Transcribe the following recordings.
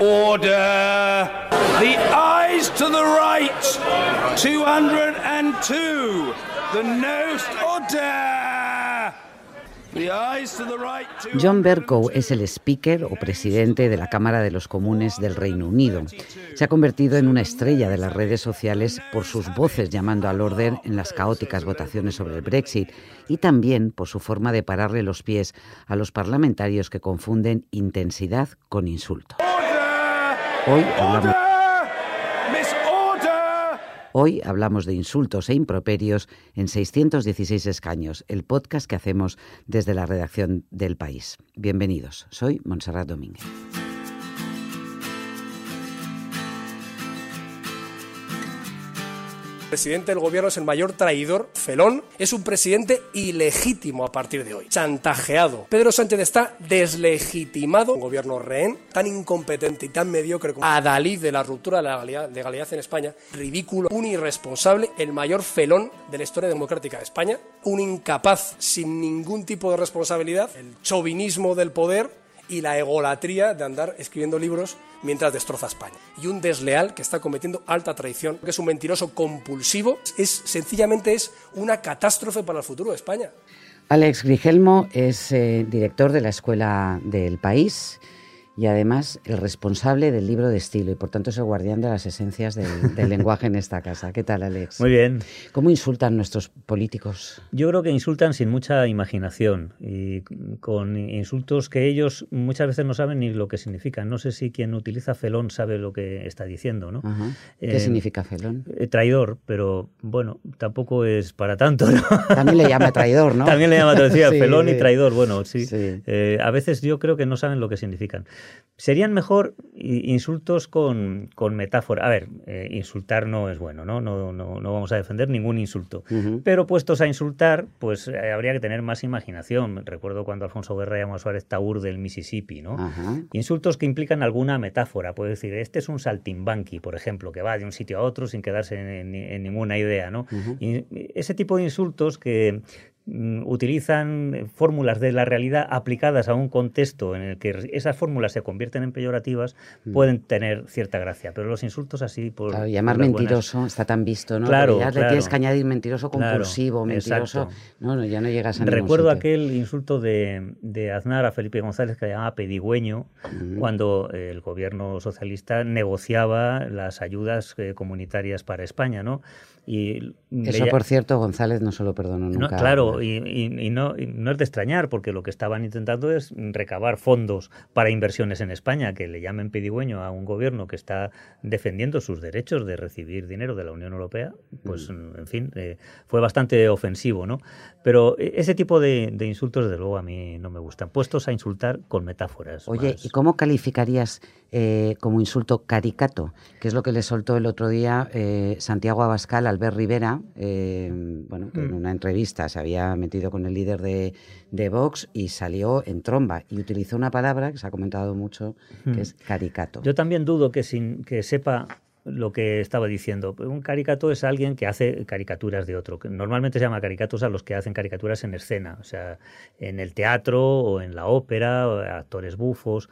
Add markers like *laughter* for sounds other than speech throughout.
Order. The eyes to the right. 202. The nose. Order. The eyes to the right. John Bercow es el speaker o presidente de la Cámara de los Comunes del Reino Unido. Se ha convertido en una estrella de las redes sociales por sus voces llamando al orden en las caóticas votaciones sobre el Brexit y también por su forma de pararle los pies a los parlamentarios que confunden intensidad con insulto. Hoy hablamos, hoy hablamos de insultos e improperios en 616 escaños, el podcast que hacemos desde la redacción del país. Bienvenidos, soy Montserrat Domínguez. Presidente del gobierno es el mayor traidor, felón, es un presidente ilegítimo a partir de hoy, chantajeado. Pedro Sánchez está deslegitimado, un gobierno rehén, tan incompetente y tan mediocre como adalid de la ruptura de la legalidad, legalidad en España, ridículo, un irresponsable, el mayor felón de la historia democrática de España, un incapaz sin ningún tipo de responsabilidad, el chauvinismo del poder y la egolatría de andar escribiendo libros mientras destroza España. Y un desleal que está cometiendo alta traición, que es un mentiroso compulsivo, es sencillamente es una catástrofe para el futuro de España. Alex Grigelmo es eh, director de la Escuela del País y además el responsable del libro de estilo y por tanto es el guardián de las esencias del, del *laughs* lenguaje en esta casa. ¿Qué tal, Alex? Muy bien. ¿Cómo insultan nuestros políticos? Yo creo que insultan sin mucha imaginación y con insultos que ellos muchas veces no saben ni lo que significan. No sé si quien utiliza felón sabe lo que está diciendo, ¿no? Ajá. ¿Qué Eh, significa felón? eh, traidor, pero bueno, tampoco es para tanto, ¿no? También le llama traidor, ¿no? *laughs* También le llama traidor, *laughs* Sí, felón y traidor. Bueno, sí. Sí. Eh, a veces yo creo que no saben lo que significan. Serían mejor insultos con, con metáfora. A ver, eh, insultar no es bueno, ¿no? No, no, no vamos a defender ningún insulto. Pero puestos a insultar, pues eh, habría que tener más imaginación. Recuerdo cuando Alfonso Guerra llamó a Suárez Taur del Mississippi, ¿no? Insultos que implican alguna metáfora. Puede decir, este es un saltimbanqui, por ejemplo, que va de un sitio a otro sin quedarse en, en- en ninguna idea, ¿no? Y ese tipo de insultos que utilizan eh, fórmulas de la realidad aplicadas a un contexto en el que esas fórmulas se convierten en peyorativas pueden tener cierta gracia. Pero los insultos así por... Mm. Claro, por llamar buenas- mentiroso está tan visto, ¿no? Claro, le tienes que añadir mentiroso Claro, compulsivo, mentiroso. exacto. No, no, ya no llegas a Recuerdo sitio. aquel insulto de, de Aznar a Felipe González que le llamaba pedigüeño cuando el gobierno socialista negociaba las ayudas eh, comunitarias para España, ¿no? Y Eso, por cierto, González no se lo perdonó no, nunca. claro, y, y- y no, y no es de extrañar, porque lo que estaban intentando es recabar fondos para inversiones en España, que le llamen pedigüeño a un gobierno que está defendiendo sus derechos de recibir dinero de la Unión Europea, pues, Mm. en fin, eh, fue bastante ofensivo, ¿no? Pero eh, ese tipo de, de insultos, desde luego, a mí no me gustan, puestos a insultar con metáforas. Oye, más. ¿y cómo calificarías eh, como insulto caricato? Que es lo que le soltó el otro día eh, Santiago Abascal a Albert Rivera, eh, bueno, que en Mm. una entrevista se había metido con el líder de, de Vox y salió en tromba y utilizó una palabra que se ha comentado mucho, que es caricato. Yo también dudo que sin que sepa lo que estaba diciendo. Un caricato es alguien que hace caricaturas de otro. que Normalmente se llama caricatos a los que hacen caricaturas en escena, o sea, en el teatro o en la ópera, o actores bufos.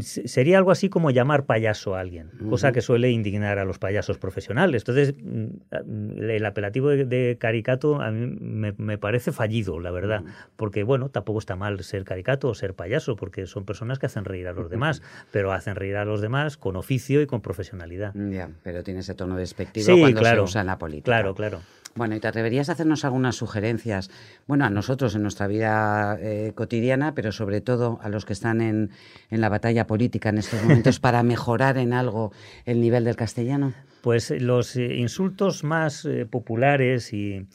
Se- Sería algo así como llamar payaso a alguien, cosa que suele indignar a los payasos profesionales. Entonces, mm, el apelativo de, de caricato a mí me, me parece fallido, la verdad, porque bueno, tampoco está mal ser caricato o ser payaso, porque son personas que hacen reír a los demás, pero hacen reír a los demás con oficio y con profesionalidad. Ya, pero tiene ese tono despectivo Sí, cuando claro. se usa en la política. Claro, claro. Bueno, ¿y te atreverías a hacernos algunas sugerencias? Bueno, a nosotros en nuestra vida eh, cotidiana, pero sobre todo a los que están en, en la batalla política en estos momentos *laughs* para mejorar en algo el nivel del castellano. Pues eh, los eh, insultos más eh, populares y,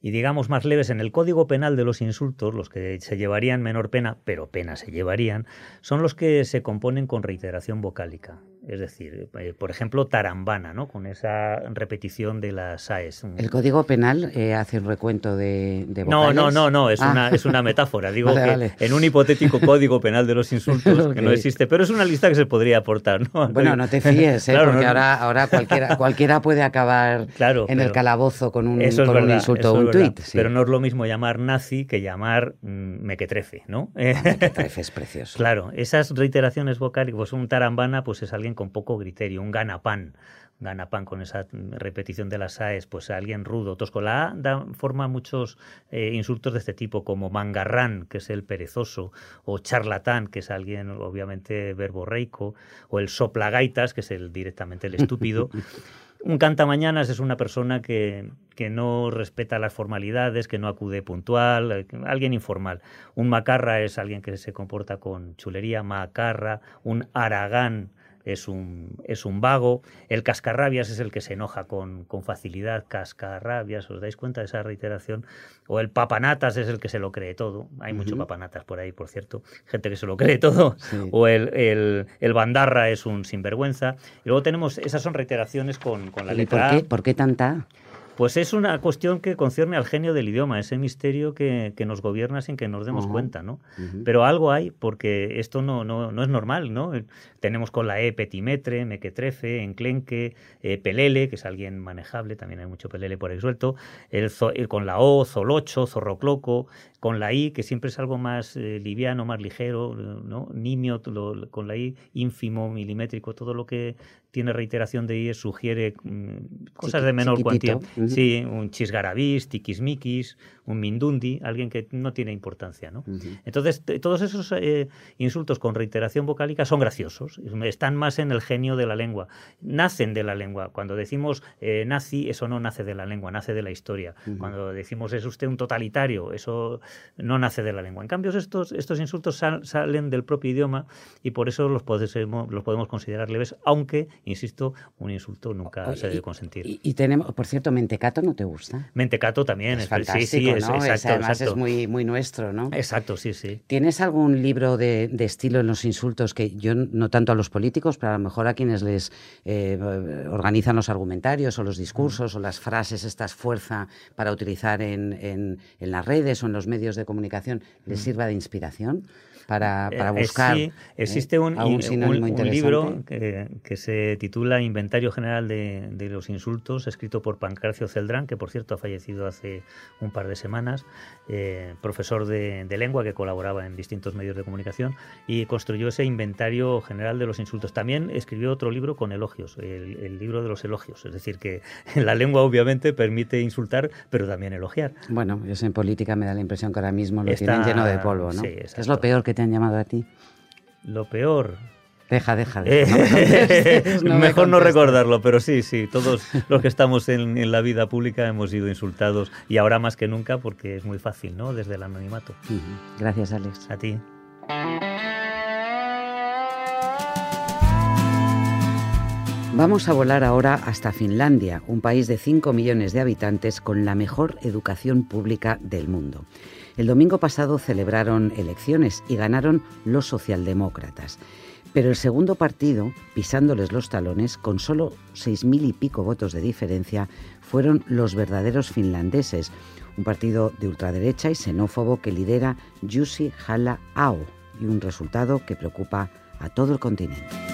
y, digamos, más leves en el Código Penal de los insultos, los que se llevarían menor pena, pero pena se llevarían, son los que se componen con reiteración vocálica. Es decir, eh, por ejemplo, tarambana, ¿no? Con esa repetición de las AES. ¿El Código Penal eh, hace un recuento de, vocales? No, no, no, no, es, una, ah. es una metáfora. *laughs* Digo que en un hipotético Código Penal de los insultos, *laughs* que no existe, pero es una lista que se podría aportar, ¿no? Bueno, no te fíes, *laughs* ¿eh? porque ahora, ahora cualquiera, cualquiera puede acabar en el calabozo con un, con un insulto o un tuit. Pero no es lo mismo llamar nazi que llamar mm, mequetrefe, ¿no? Ah, mequetrefe es precioso. Claro, esas reiteraciones vocales, pues un tarambana pues es alguien con poco criterio, un ganapán ganapán con esa repetición de las AES, pues alguien rudo, tosco. La A da forma muchos eh, insultos de este tipo, como mangarrán, que es el perezoso, o charlatán, que es alguien obviamente verborreico, o el soplagaitas, que es el directamente el estúpido. *laughs* Un cantamañanas es una persona que, que, no respeta las formalidades, que no acude puntual, eh, alguien informal. Un macarra es alguien que se comporta con chulería, macarra. Un aragán es un, es un vago. El cascarrabias es el que se enoja con, con, facilidad, cascarrabias, ¿os dais cuenta de esa reiteración? O el papanatas es el que se lo cree todo. Hay mucho papanatas por ahí, por cierto, gente que se lo cree todo. O el, el, el, bandarra es un sinvergüenza. Y luego tenemos, esas son reiteraciones con, con la letra por qué, ¿Por qué tanta? Pues es una cuestión que concierne al genio del idioma, ese misterio que, que nos gobierna sin que nos demos cuenta, ¿no? Pero algo hay, porque esto no, no, no, es normal, ¿no? Tenemos con la E petimetre, mequetrefe, enclenque, eh, pelele, que es alguien manejable, también hay mucho pelele por ahí suelto, el, con la O, zolocho, zorrocloco, con la I, que siempre es algo más eh, liviano, más ligero, ¿no? Nimio, con la I, ínfimo, milimétrico, todo lo que tiene reiteración de I sugiere mm, cosas de menor cuantía. Sí, un chisgarabís, tiquismiquis, un mindundi, alguien que no tiene importancia, ¿no? Entonces, todos esos eh, insultos con reiteración vocálica son graciosos, están más en el genio de la lengua, nacen de la lengua. Cuando decimos eh, nazi, eso no nace de la lengua, nace de la historia. Cuando decimos es usted un totalitario, eso no nace de la lengua. En cambio, estos, estos insultos salen del propio idioma y por eso los podemos, los podemos considerar leves, aunque, insisto, un insulto nunca se debe consentir. Y, tenemos, por cierto, mentecato no te gusta. Mentecato también, es, fantástico, sí, ¿no? exacto, además es muy, muy nuestro, ¿no? Exacto, sí, sí. ¿Tienes algún libro de, estilo en los insultos que yo no tanto a los políticos, pero a lo mejor a quienes les eh, organizan los argumentarios o los discursos o las frases, estas fuerza para utilizar en, en, en las redes o en los medios de comunicación les sirva de inspiración? Para, para eh, buscar. sí, existe un, un, libro que, se titula Inventario General de, de, los Insultos, escrito por Pancracio Celdrán, que por cierto ha fallecido hace un par de semanas, eh, profesor de, de, lengua que colaboraba en distintos medios de comunicación y construyó ese Inventario General de los Insultos. También escribió otro libro con elogios, el, el libro de los elogios, es decir, que *laughs* la lengua obviamente permite insultar, pero también elogiar. Bueno, yo en política me da la impresión que ahora mismo lo tienen lleno de polvo, ¿no? es lo peor que te han llamado a ti? Lo peor. Deja, deja. *laughs* mejor no recordarlo, pero sí, sí, todos los que estamos en, la vida pública hemos sido insultados y ahora más que nunca porque es muy fácil, ¿no? Desde el anonimato. Gracias, Alex. A ti. Vamos a volar ahora hasta Finlandia, un país de 5 millones de habitantes con la mejor educación pública del mundo. El domingo pasado celebraron elecciones y ganaron los socialdemócratas. Pero el segundo partido, pisándoles los talones, con solo seis mil y pico votos de diferencia, fueron los verdaderos finlandeses, un partido de ultraderecha y xenófobo que lidera Jussi Halla Ao, y un resultado que preocupa a todo el continente.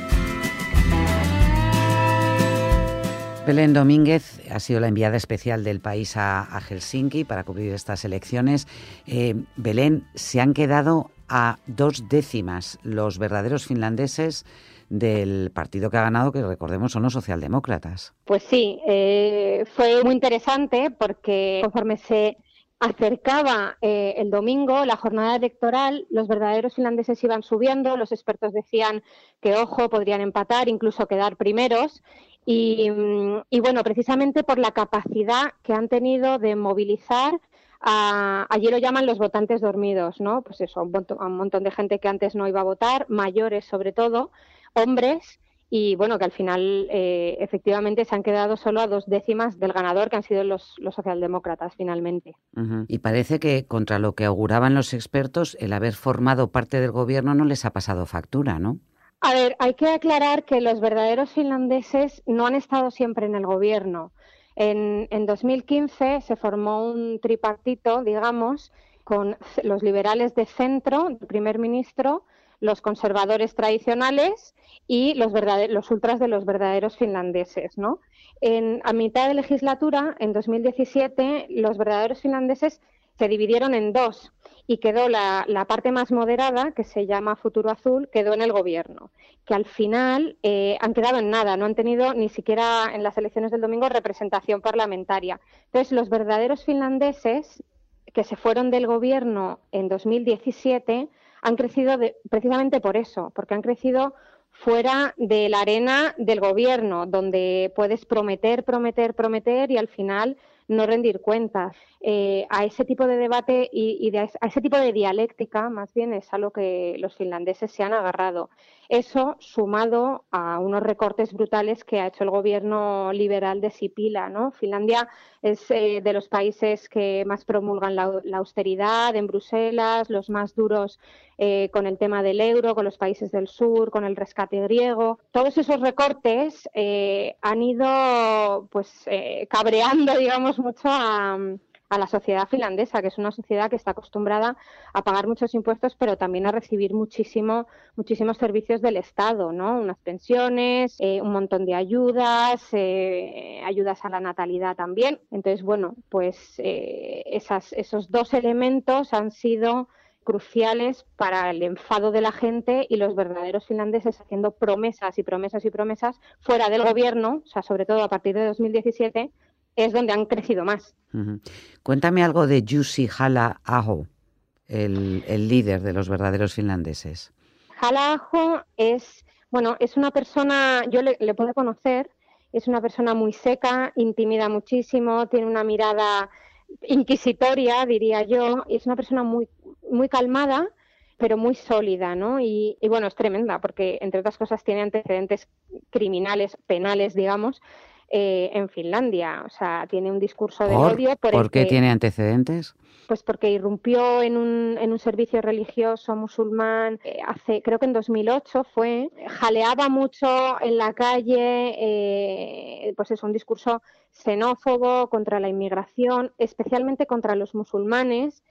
Belén Domínguez ha sido la enviada especial del país a, Helsinki para cubrir estas elecciones. Eh, Belén, se han quedado a dos décimas los verdaderos finlandeses del partido que ha ganado, que recordemos son los socialdemócratas. Pues sí, eh, fue muy interesante porque conforme se acercaba eh, el domingo, la jornada electoral, los verdaderos finlandeses iban subiendo, los expertos decían que, ojo, podrían empatar, incluso quedar primeros, y, bueno, precisamente por la capacidad que han tenido de movilizar a, allí lo llaman los votantes dormidos, ¿no? Pues eso, un, un montón de gente que antes no iba a votar, mayores sobre todo, hombres, y bueno, que al final eh, efectivamente se han quedado solo a dos décimas del ganador, que han sido los, los socialdemócratas finalmente. Y parece que contra lo que auguraban los expertos, el haber formado parte del gobierno no les ha pasado factura, ¿no? A ver, hay que aclarar que los verdaderos finlandeses no han estado siempre en el gobierno. En, en 2015 se formó un tripartito, digamos, con los liberales de centro, el primer ministro, los conservadores tradicionales y los, los ultras de los verdaderos finlandeses. ¿no? En, a mitad de legislatura, en 2017, los verdaderos finlandeses se dividieron en dos y quedó la, parte más moderada, que se llama Futuro Azul, quedó en el gobierno, que al final eh, han quedado en nada, no han tenido ni siquiera en las elecciones del domingo representación parlamentaria. Entonces, los verdaderos finlandeses que se fueron del gobierno en 2017 han crecido precisamente por eso, porque han crecido fuera de la arena del gobierno, donde puedes prometer, prometer, prometer y al final no rendir cuentas. Eh, a ese tipo de debate y, a ese tipo de dialéctica, más bien, es a lo que los finlandeses se han agarrado. Eso sumado a unos recortes brutales que ha hecho el gobierno liberal de Sipila. ¿no? Finlandia es eh, de los países que más promulgan la, austeridad en Bruselas, los más duros eh, con el tema del euro, con los países del sur, con el rescate griego. Todos esos recortes han ido pues cabreando, *laughs* digamos, mucho a la sociedad finlandesa, que es una sociedad que está acostumbrada a pagar muchos impuestos, pero también a recibir muchísimo, muchísimos servicios del Estado, ¿no? Unas pensiones, eh, un montón de ayudas, eh, ayudas a la natalidad también. Entonces, bueno, pues eh, esas, esos dos elementos han sido cruciales para el enfado de la gente y los verdaderos finlandeses haciendo promesas y promesas y promesas fuera del gobierno, o sea, sobre todo a partir de 2017, es donde han crecido más. Cuéntame algo de Jussi Hala Aho, el, líder de los verdaderos finlandeses. Hala Aho es, bueno, es una persona, yo le, puedo conocer, es una persona muy seca, intimida muchísimo, tiene una mirada inquisitoria, diría yo, y es una persona muy, muy calmada, pero muy sólida, ¿no? Y, y, bueno, es tremenda porque, entre otras cosas, tiene antecedentes criminales, penales, digamos, eh, en Finlandia. O sea, tiene un discurso de odio. Por, qué tiene antecedentes? Pues porque irrumpió en un, en un servicio religioso musulmán eh, hace, creo que en 2008 fue, jaleaba mucho en la calle, eh, pues es un discurso xenófobo contra la inmigración, especialmente contra los musulmanes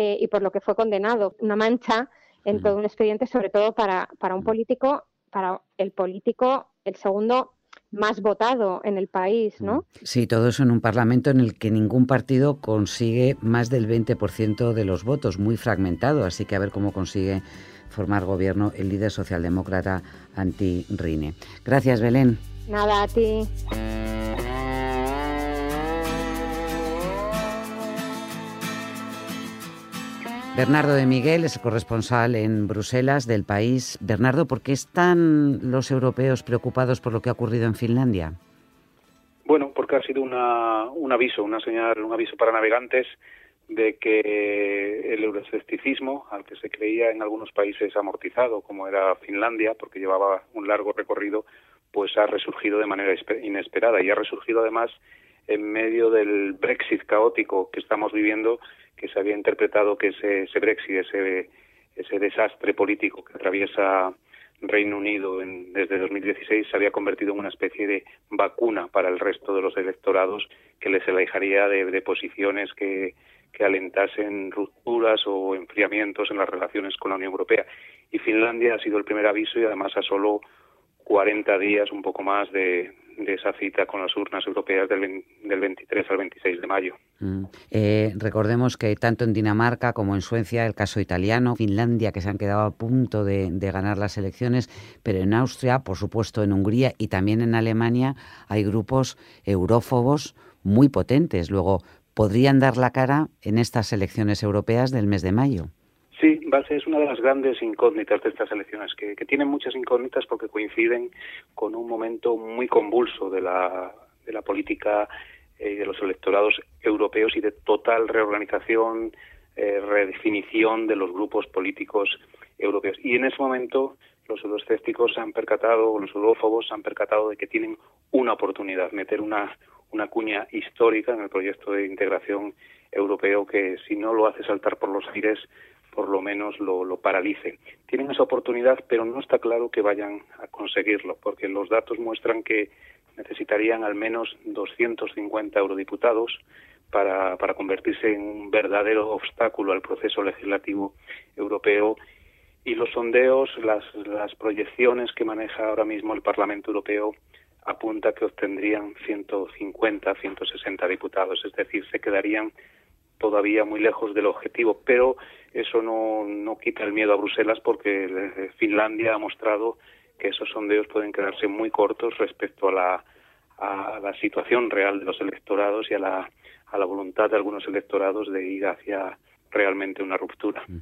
y por lo que fue condenado. Una mancha en todo un expediente, sobre todo para, para un político, para el político, el segundo más votado en el país, ¿no? Sí, todo eso en un parlamento en el que ningún partido consigue más del 20% de los votos, muy fragmentado, así que a ver cómo consigue formar gobierno el líder socialdemócrata anti-Rine. Gracias, Belén. Nada, a ti. Bernardo de Miguel es el corresponsal en Bruselas del país. Bernardo, ¿por qué están los europeos preocupados por lo que ha ocurrido en Finlandia? Bueno, porque ha sido un aviso, una señal, un aviso para navegantes de que el euroescepticismo, al que se creía en algunos países amortizado, como era Finlandia, porque llevaba un largo recorrido, pues ha resurgido de manera inesperada y ha resurgido además en medio del Brexit caótico que estamos viviendo que se había interpretado que ese, ese Brexit, ese, ese desastre político que atraviesa Reino Unido en, desde 2016 se había convertido en una especie de vacuna para el resto de los electorados que les alejaría de, posiciones que, que alentasen rupturas o enfriamientos en las relaciones con la Unión Europea. Y Finlandia ha sido el primer aviso y además a solo 40 días, un poco más de, de esa cita con las urnas europeas del, del 23 al 26 de mayo. Mm. Eh, recordemos que tanto en Dinamarca como en Suecia, el caso italiano, Finlandia, que se han quedado a punto de, ganar las elecciones, pero en Austria, por supuesto en Hungría y también en Alemania hay grupos eurófobos muy potentes. Luego, ¿podrían dar la cara en estas elecciones europeas del mes de mayo? Sí, base es una de las grandes incógnitas de estas elecciones, que, tienen muchas incógnitas porque coinciden con un momento muy convulso de la, de la política y eh, de los electorados europeos y de total reorganización, eh, redefinición de los grupos políticos europeos. Y en ese momento los euroescépticos se han percatado, los eurófobos se han percatado de que tienen una oportunidad, meter una, una cuña histórica en el proyecto de integración europeo que si no lo hace saltar por los aires por lo menos lo, lo paralice. Tienen esa oportunidad, pero no está claro que vayan a conseguirlo, porque los datos muestran que necesitarían al menos 250 eurodiputados para, para convertirse en un verdadero obstáculo al proceso legislativo europeo y los sondeos, las, las proyecciones que maneja ahora mismo el Parlamento Europeo apunta que obtendrían 150, 160 diputados, es decir, se quedarían todavía muy lejos del objetivo, pero eso no, no quita el miedo a Bruselas porque Finlandia ha mostrado que esos sondeos pueden quedarse muy cortos respecto a la, a la situación real de los electorados y a la, a la voluntad de algunos electorados de ir hacia realmente una ruptura. Mm.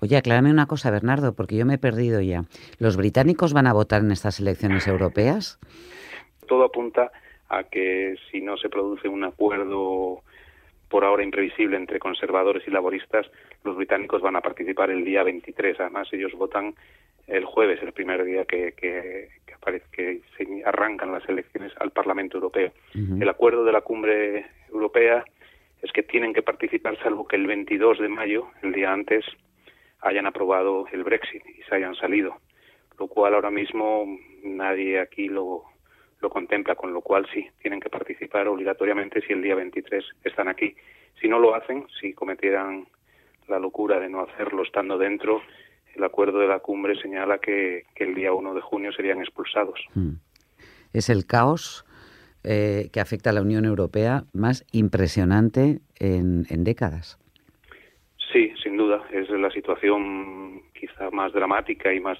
Oye, aclárame una cosa, Bernardo, porque yo me he perdido ya. ¿Los británicos van a votar en estas elecciones europeas? Todo apunta a que si no se produce un acuerdo por ahora imprevisible entre conservadores y laboristas, los británicos van a participar el día 23. Además, ellos votan el jueves, el primer día que, que, que, aparece, que se arrancan las elecciones al Parlamento Europeo. El acuerdo de la cumbre europea es que tienen que participar salvo que el 22 de mayo, el día antes, hayan aprobado el Brexit y se hayan salido, lo cual ahora mismo nadie aquí lo, lo contempla, con lo cual sí, tienen que participar obligatoriamente si el día 23 están aquí. Si no lo hacen, si cometieran la locura de no hacerlo estando dentro, el acuerdo de la cumbre señala que, que el día 1 de junio serían expulsados. Hmm. Es el caos eh, que afecta a la Unión Europea más impresionante en, en décadas. Sí, sin duda. Es la situación quizá más dramática y más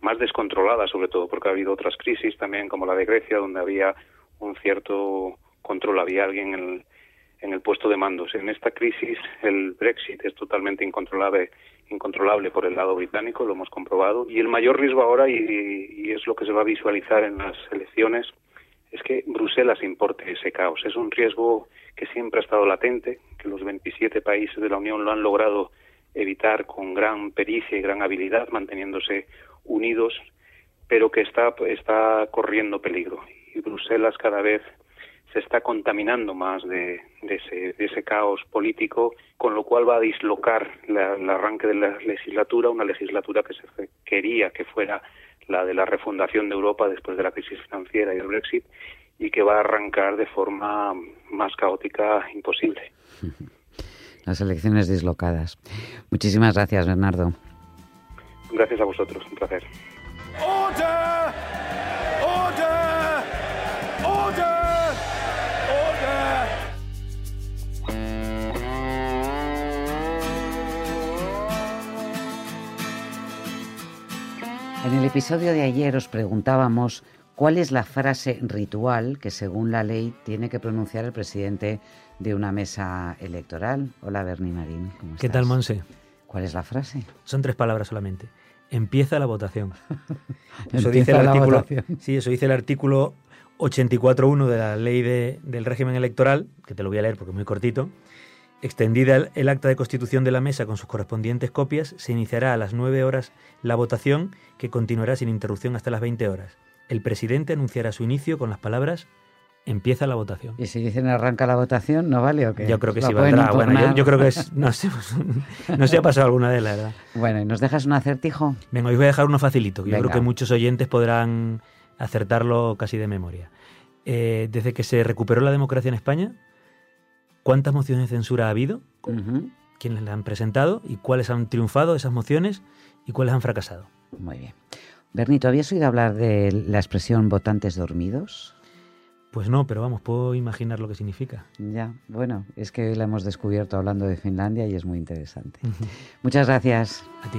más descontrolada, sobre todo porque ha habido otras crisis también, como la de Grecia, donde había un cierto control, había alguien en el, en el puesto de mandos. En esta crisis el Brexit es totalmente incontrolable, incontrolable por el lado británico, lo hemos comprobado, y el mayor riesgo ahora, y, y es lo que se va a visualizar en las elecciones, es que Bruselas importe ese caos. Es un riesgo que siempre ha estado latente, que los 27 países de la Unión lo han logrado evitar con gran pericia y gran habilidad, manteniéndose unidos, pero que está, está corriendo peligro. Y Bruselas cada vez se está contaminando más de, ese, de ese, caos político, con lo cual va a dislocar la, el arranque de la legislatura, una legislatura que se quería que fuera la de la refundación de Europa después de la crisis financiera y el Brexit, y que va a arrancar de forma más caótica imposible. Las elecciones dislocadas. Muchísimas gracias, Bernardo. Gracias a vosotros, un placer. Order! Order! Order! Order! En el episodio de ayer os preguntábamos cuál es la frase ritual que según la ley tiene que pronunciar el presidente de una mesa electoral. Hola Bernie Marín. ¿cómo ¿Qué estás? tal, Monse? ¿Cuál es la frase? Son tres palabras solamente. Empieza la votación. *laughs* Eso dice el la artículo. Votación. Sí, eso dice el artículo 84.1 de la ley de, del régimen electoral, que te lo voy a leer porque es muy cortito. Extendida el, el, acta de constitución de la mesa con sus correspondientes copias, se iniciará a las 9 horas la votación, que continuará sin interrupción hasta las 20 horas. El presidente anunciará su inicio con las palabras empieza la votación. ¿Y si dicen arranca la votación, no vale o qué? Yo creo que ¿Lo sí valdrá. Bueno, yo, creo que es, no sé, *laughs* no se ha pasado alguna de la verdad. Bueno, ¿y nos dejas un acertijo? Venga, os voy a dejar uno facilito, yo Venga. creo que muchos oyentes podrán acertarlo casi de memoria. Eh, desde que se recuperó la democracia en España, ¿cuántas mociones de censura ha habido? ¿Quiénes las han presentado? ¿Y cuáles han triunfado esas mociones? ¿Y cuáles han fracasado? Muy bien. Bernito, ¿habías oído hablar de la expresión votantes dormidos? Pues no, pero vamos, puedo imaginar lo que significa. Ya, bueno, es que hoy la hemos descubierto hablando de Finlandia y es muy interesante. Muchas gracias. A ti.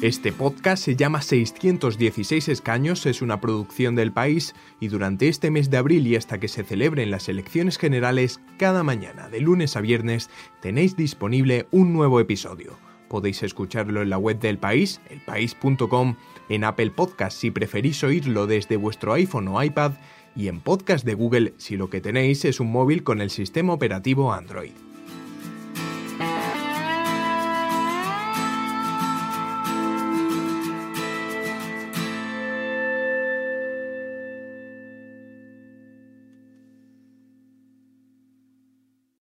Este podcast se llama 616 escaños, es una producción del país y durante este mes de abril y hasta que se celebren las elecciones generales, cada mañana, de lunes a viernes, tenéis disponible un nuevo episodio. Podéis escucharlo en la web del país, elpaís.com, en Apple Podcast si preferís oírlo desde vuestro iPhone o iPad y en podcast de Google si lo que tenéis es un móvil con el sistema operativo Android.